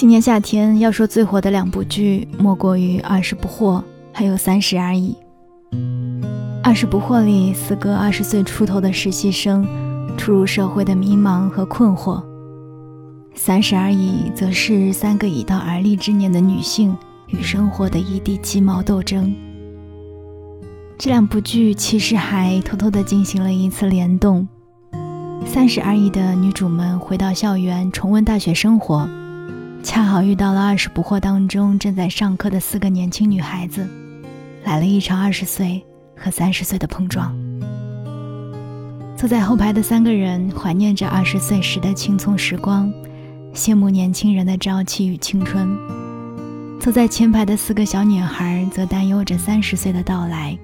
今年夏天要说最火的两部剧，莫过于《二十不惑》还有《三十而已》。《二十不惑》里，四个二十岁出头的实习生初入社会的迷茫和困惑；《三十而已》则是三个已到而立之年的女性与生活的一地鸡毛斗争。这两部剧其实还偷偷地进行了一次联动，《三十而已》的女主们回到校园重温大学生活。恰好遇到了二十不惑当中正在上课的四个年轻女孩子，来了一场二十岁和三十岁的碰撞。坐在后排的三个人怀念着二十岁时的青葱时光，羡慕年轻人的朝气与青春；坐在前排的四个小女孩则担忧着三十岁的到来，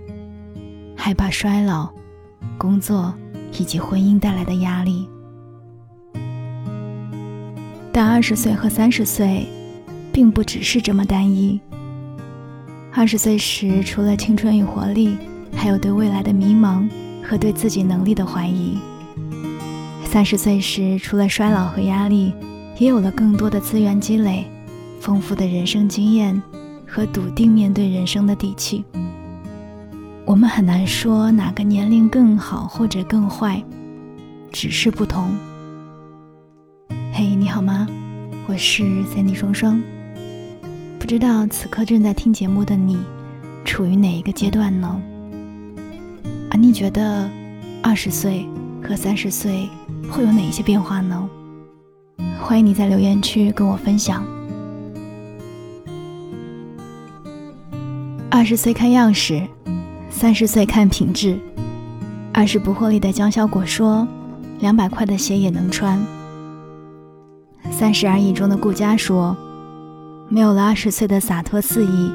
害怕衰老、工作以及婚姻带来的压力。但二十岁和三十岁，并不只是这么单一。二十岁时，除了青春与活力，还有对未来的迷茫和对自己能力的怀疑；三十岁时，除了衰老和压力，也有了更多的资源积累、丰富的人生经验和笃定面对人生的底气。我们很难说哪个年龄更好或者更坏，只是不同。你好吗？我是 Sandy 双双。不知道此刻正在听节目的你，处于哪一个阶段呢？而你觉得二十岁和三十岁会有哪一些变化呢？欢迎你在留言区跟我分享。二十岁看样式，三十岁看品质。二十不惑里的江小果说：“两百块的鞋也能穿。”三十而已中的顾佳说：“没有了二十岁的洒脱肆意，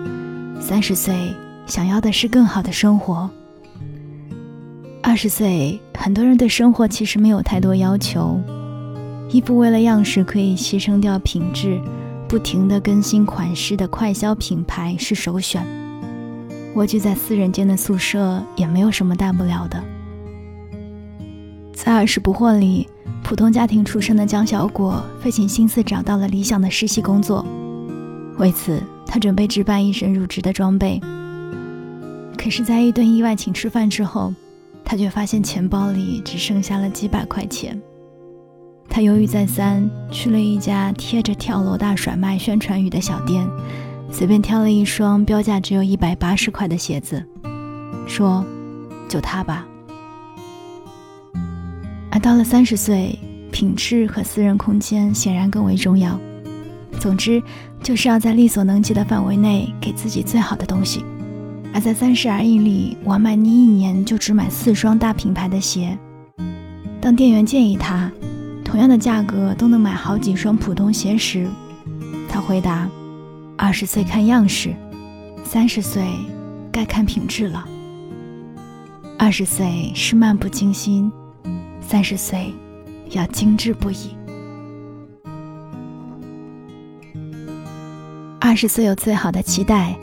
三十岁想要的是更好的生活。二十岁，很多人对生活其实没有太多要求，衣服为了样式可以牺牲掉品质，不停的更新款式的快消品牌是首选。蜗居在四人间的宿舍也没有什么大不了的。在二十不惑里。”普通家庭出身的江小果费尽心思找到了理想的实习工作，为此他准备置办一身入职的装备。可是，在一顿意外请吃饭之后，他却发现钱包里只剩下了几百块钱。他犹豫再三，去了一家贴着“跳楼大甩卖”宣传语的小店，随便挑了一双标价只有一百八十块的鞋子，说：“就它吧。”到了三十岁，品质和私人空间显然更为重要。总之，就是要在力所能及的范围内给自己最好的东西。而在三十而已里，王曼妮一年就只买四双大品牌的鞋。当店员建议他，同样的价格都能买好几双普通鞋时，他回答：“二十岁看样式，三十岁该看品质了。二十岁是漫不经心。”三十岁，要精致不已。二十岁有最好的期待，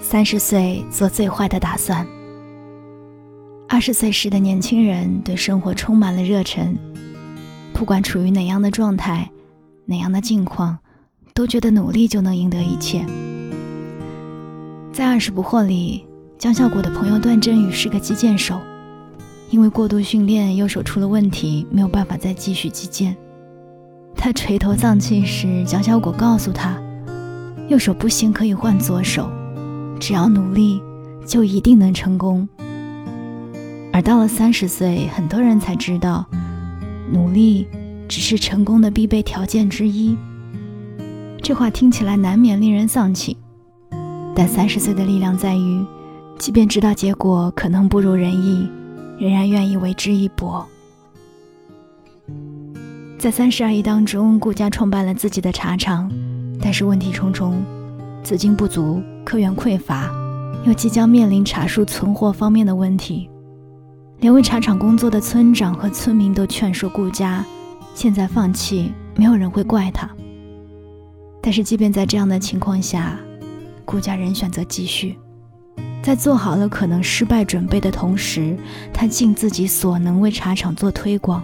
三十岁做最坏的打算。二十岁时的年轻人对生活充满了热忱，不管处于哪样的状态、哪样的境况，都觉得努力就能赢得一切。在二十不惑里，江小果的朋友段振宇是个击剑手。因为过度训练，右手出了问题，没有办法再继续击剑。他垂头丧气时，蒋小果告诉他：“右手不行，可以换左手，只要努力，就一定能成功。”而到了三十岁，很多人才知道，努力只是成功的必备条件之一。这话听起来难免令人丧气，但三十岁的力量在于，即便知道结果可能不如人意。仍然愿意为之一搏。在三十而已当中，顾家创办了自己的茶厂，但是问题重重，资金不足，客源匮乏，又即将面临茶树存货方面的问题。连为茶厂工作的村长和村民都劝说顾家，现在放弃，没有人会怪他。但是即便在这样的情况下，顾家仍选择继续。在做好了可能失败准备的同时，他尽自己所能为茶厂做推广。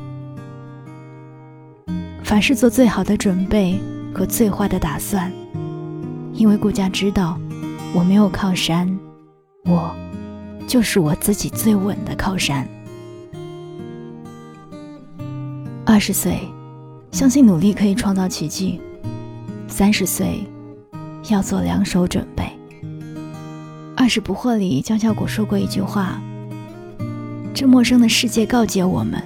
凡事做最好的准备，和最坏的打算，因为顾家知道我没有靠山，我就是我自己最稳的靠山。二十岁，相信努力可以创造奇迹；三十岁，要做两手准备。二十不惑里，江小果说过一句话：“这陌生的世界告诫我们，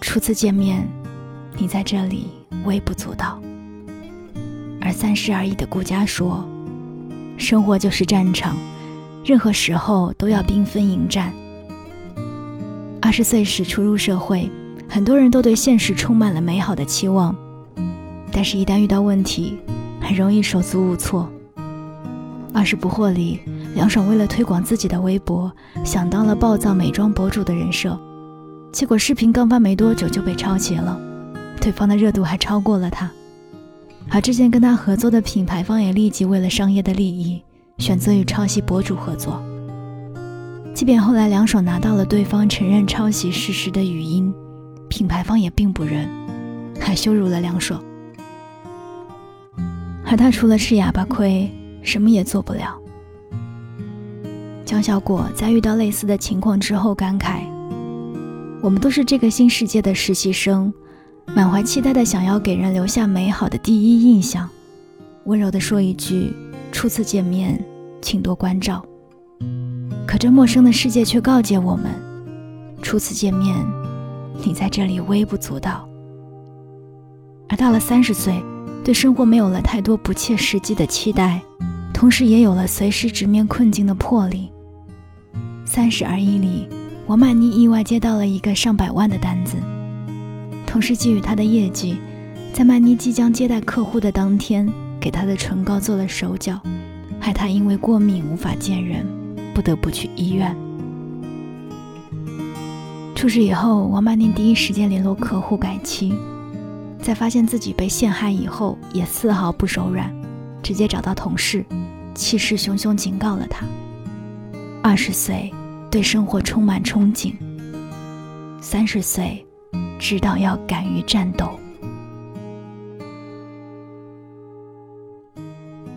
初次见面，你在这里微不足道。”而三十而已的顾家说：“生活就是战场，任何时候都要缤纷迎战。”二十岁时初入社会，很多人都对现实充满了美好的期望，但是，一旦遇到问题，很容易手足无措。二十不惑里。梁爽为了推广自己的微博，想到了暴躁美妆博主的人设，结果视频刚发没多久就被抄袭了，对方的热度还超过了他。而之前跟他合作的品牌方也立即为了商业的利益，选择与抄袭博主合作。即便后来梁爽拿到了对方承认抄袭事实的语音，品牌方也并不认，还羞辱了梁爽。而他除了吃哑巴亏，什么也做不了。江小果在遇到类似的情况之后感慨：“我们都是这个新世界的实习生，满怀期待的想要给人留下美好的第一印象，温柔的说一句‘初次见面，请多关照’。可这陌生的世界却告诫我们：初次见面，你在这里微不足道。而到了三十岁，对生活没有了太多不切实际的期待，同时也有了随时直面困境的魄力。”三十而已里，王曼妮意外接到了一个上百万的单子，同时基于她的业绩，在曼妮即将接待客户的当天，给她的唇膏做了手脚，害她因为过敏无法见人，不得不去医院。出事以后，王曼妮第一时间联络客户改期，在发现自己被陷害以后，也丝毫不手软，直接找到同事，气势汹汹警告了他：二十岁。对生活充满憧憬。三十岁，知道要敢于战斗。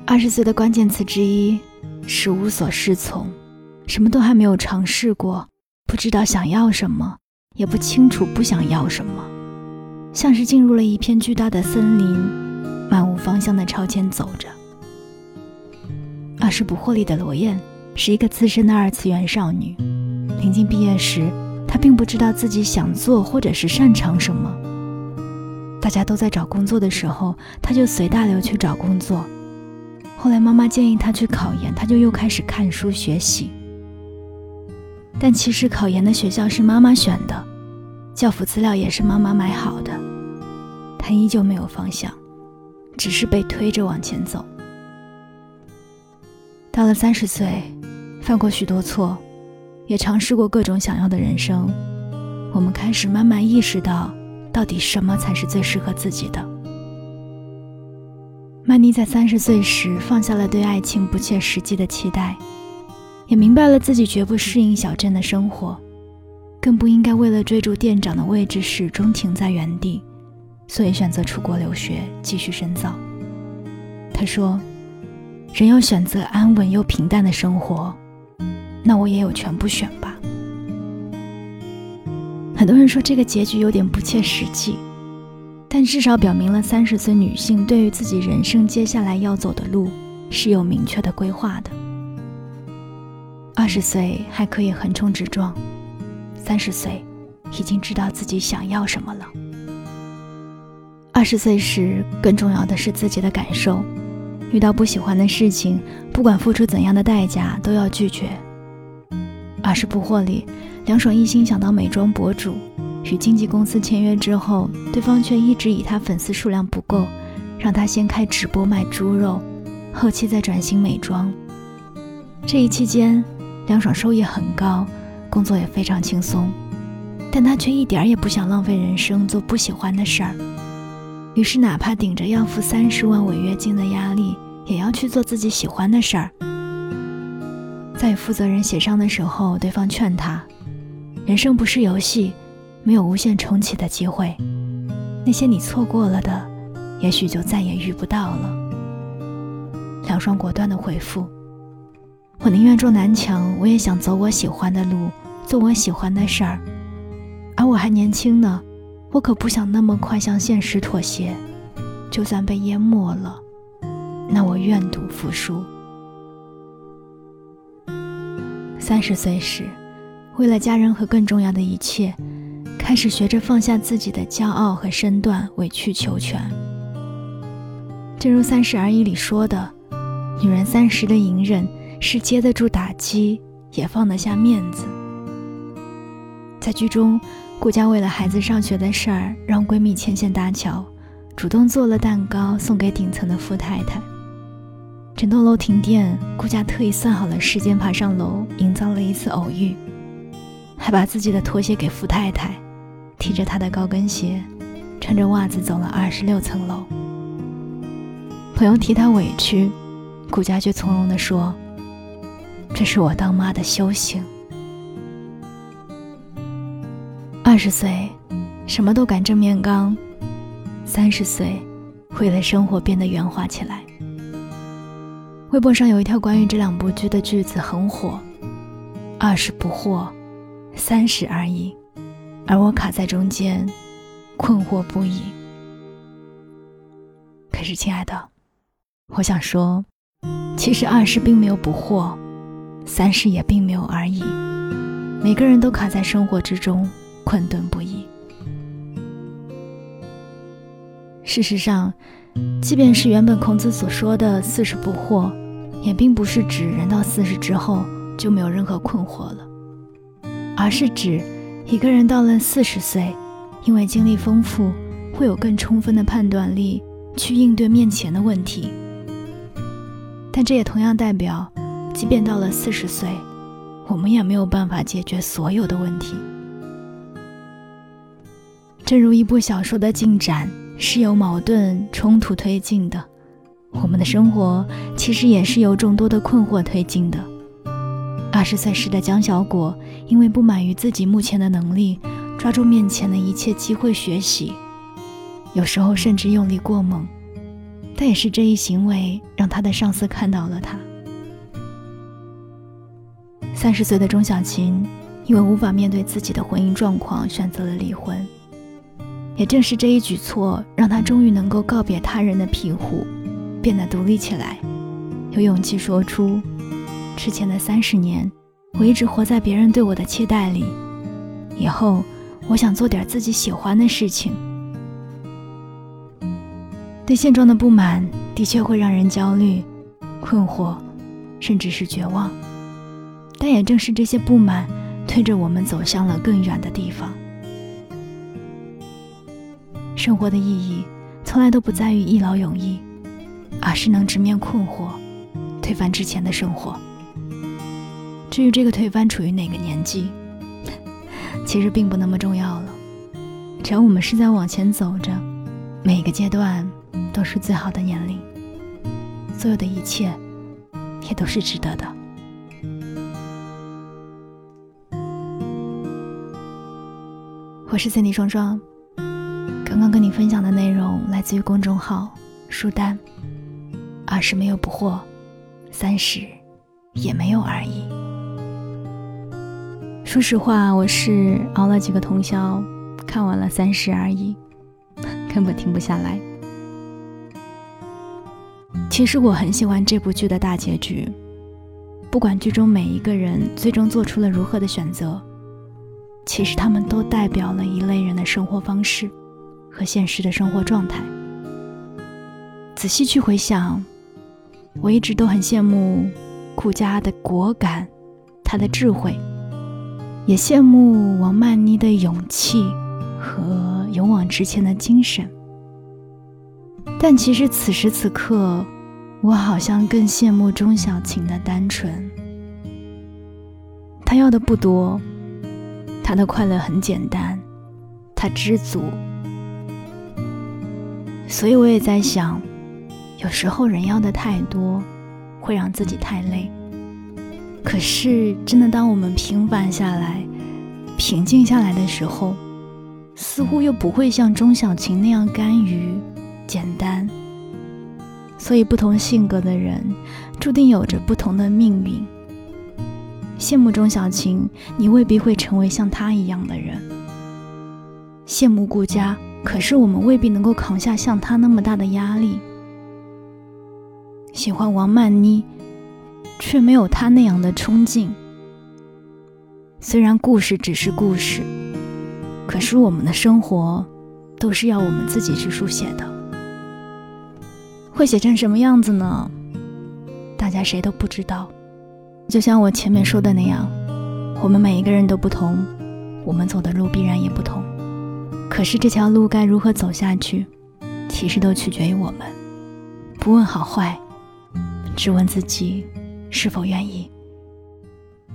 二十岁的关键词之一是无所适从，什么都还没有尝试过，不知道想要什么，也不清楚不想要什么，像是进入了一片巨大的森林，漫无方向的朝前走着。二十不惑里的罗燕。是一个资深的二次元少女，临近毕业时，她并不知道自己想做或者是擅长什么。大家都在找工作的时候，她就随大流去找工作。后来妈妈建议她去考研，她就又开始看书学习。但其实考研的学校是妈妈选的，教辅资料也是妈妈买好的，她依旧没有方向，只是被推着往前走。到了三十岁。犯过许多错，也尝试过各种想要的人生，我们开始慢慢意识到，到底什么才是最适合自己的。曼妮在三十岁时放下了对爱情不切实际的期待，也明白了自己绝不适应小镇的生活，更不应该为了追逐店长的位置始终停在原地，所以选择出国留学继续深造。他说：“人要选择安稳又平淡的生活。”那我也有权不选吧。很多人说这个结局有点不切实际，但至少表明了三十岁女性对于自己人生接下来要走的路是有明确的规划的。二十岁还可以横冲直撞，三十岁已经知道自己想要什么了。二十岁时更重要的是自己的感受，遇到不喜欢的事情，不管付出怎样的代价，都要拒绝。二十不惑里，梁爽一心想当美妆博主，与经纪公司签约之后，对方却一直以他粉丝数量不够，让他先开直播卖猪肉，后期再转型美妆。这一期间，梁爽收益很高，工作也非常轻松，但他却一点也不想浪费人生做不喜欢的事儿，于是哪怕顶着要付三十万违约金的压力，也要去做自己喜欢的事儿。在与负责人协商的时候，对方劝他：“人生不是游戏，没有无限重启的机会。那些你错过了的，也许就再也遇不到了。梁双果断的回复：“我宁愿撞南墙，我也想走我喜欢的路，做我喜欢的事儿。而我还年轻呢，我可不想那么快向现实妥协。就算被淹没了，那我愿赌服输。”三十岁时，为了家人和更重要的一切，开始学着放下自己的骄傲和身段，委曲求全。正如《三十而已》里说的。女人三十的隐忍，是接得住打击，也放得下面子。在剧中，顾家为了孩子上学的事儿，让闺蜜牵线搭桥，主动做了蛋糕送给顶层的富太太。整栋楼停电，顾家特意算好了时间爬上楼，营造了一次偶遇，还把自己的拖鞋给富太太，提着她的高跟鞋，穿着袜子走了二十六层楼。朋友替她委屈。顾家却从容地说：“这是我当妈的修行。二十岁，什么都敢正面刚；三十岁，为了生活变得圆滑起来。”微博上有一条关于这两部剧的句子很火：“二十不惑，三十而已。”而我卡在中间，困惑不已。可是，亲爱的，我想说。其实二十并没有不惑，三十也并没有而已。每个人都卡在生活之中，困顿不已。事实上，即便是原本孔子所说的四十不惑，也并不是指人到四十之后就没有任何困惑了，而是指一个人到了四十岁，因为经历丰富，会有更充分的判断力去应对面前的问题。但这也同样代表，即便到了四十岁，我们也没有办法解决所有的问题。正如一部小说的进展是由矛盾冲突推进的，我们的生活其实也是由众多的困惑推进的。二十岁时的江小果，因为不满于自己目前的能力，抓住面前的一切机会学习，有时候甚至用力过猛。但也是这一行为让他的上司看到了他。三十岁的钟小琴，因为无法面对自己的婚姻状况，选择了离婚。也正是这一举措，让他终于能够告别他人的庇护，变得独立起来，有勇气说出：之前的三十年，我一直活在别人对我的期待里。以后，我想做点自己喜欢的事情。对现状的不满的确会让人焦虑、困惑，甚至是绝望。但也正是这些不满，推着我们走向了更远的地方。生活的意义，从来都不在于一劳永逸，而是能直面困惑，推翻之前的生活。至于这个推翻处于哪个年纪，其实并不那么重要了。只要我们是在往前走着，每个阶段。都是最好的年龄，所有的一切也都是值得的。我是森迪双双，分享的内容来自于公众号“书单”。二十没有不惑，三十也没有而已。说实话，我是熬了几个通宵，看完了《三十而已》，根本停不下来。其实我很喜欢这部剧的大结局，不管剧中每一个人最终做出了如何的选择，其实他们都代表了一类人的生活方式和现实的生活状态。仔细去回想，我一直都很羡慕顾家的果敢，他的智慧，也羡慕王曼妮的勇气和勇往直前的精神。但其实此时此刻。我好像更羡慕钟小琴的单纯。她要的不多，她的快乐很简单，她知足。所以我也在想，有时候人要的太多，会让自己太累。可是真的，当我们平凡下来、平静下来的时候，似乎又不会像钟小琴那样甘于简单。所以，不同性格的人，注定有着不同的命运。羡慕钟小琴，你未必会成为像她一样的人；羡慕顾佳，可是我们未必能够扛下像他那么大的压力。喜欢王曼妮，却没有他那样的冲劲。虽然故事只是故事，可是我们的生活都是要我们自己去书写的。会写成什么样子呢？大家谁都不知道。就像我前面说的那样，我们每一个人都不同，我们走的路必然也不同。可是这条路该如何走下去，其实都取决于我们。不问好坏，只问自己是否愿意。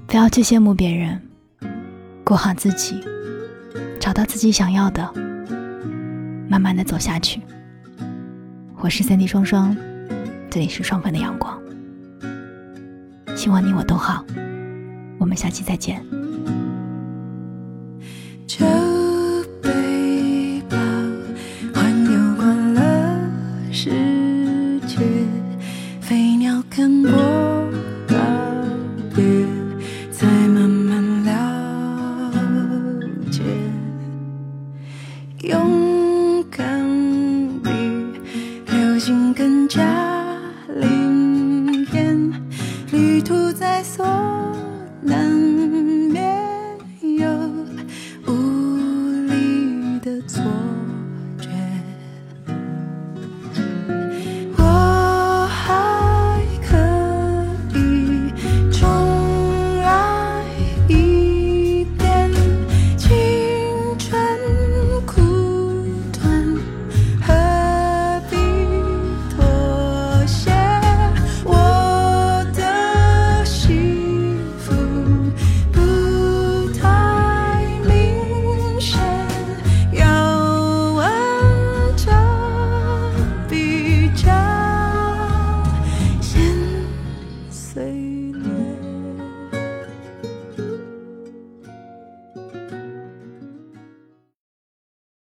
不要去羡慕别人，过好自己，找到自己想要的，慢慢的走下去。我是三 D 双双，这里是双份的阳光。希望你我都好，我们下期再见。这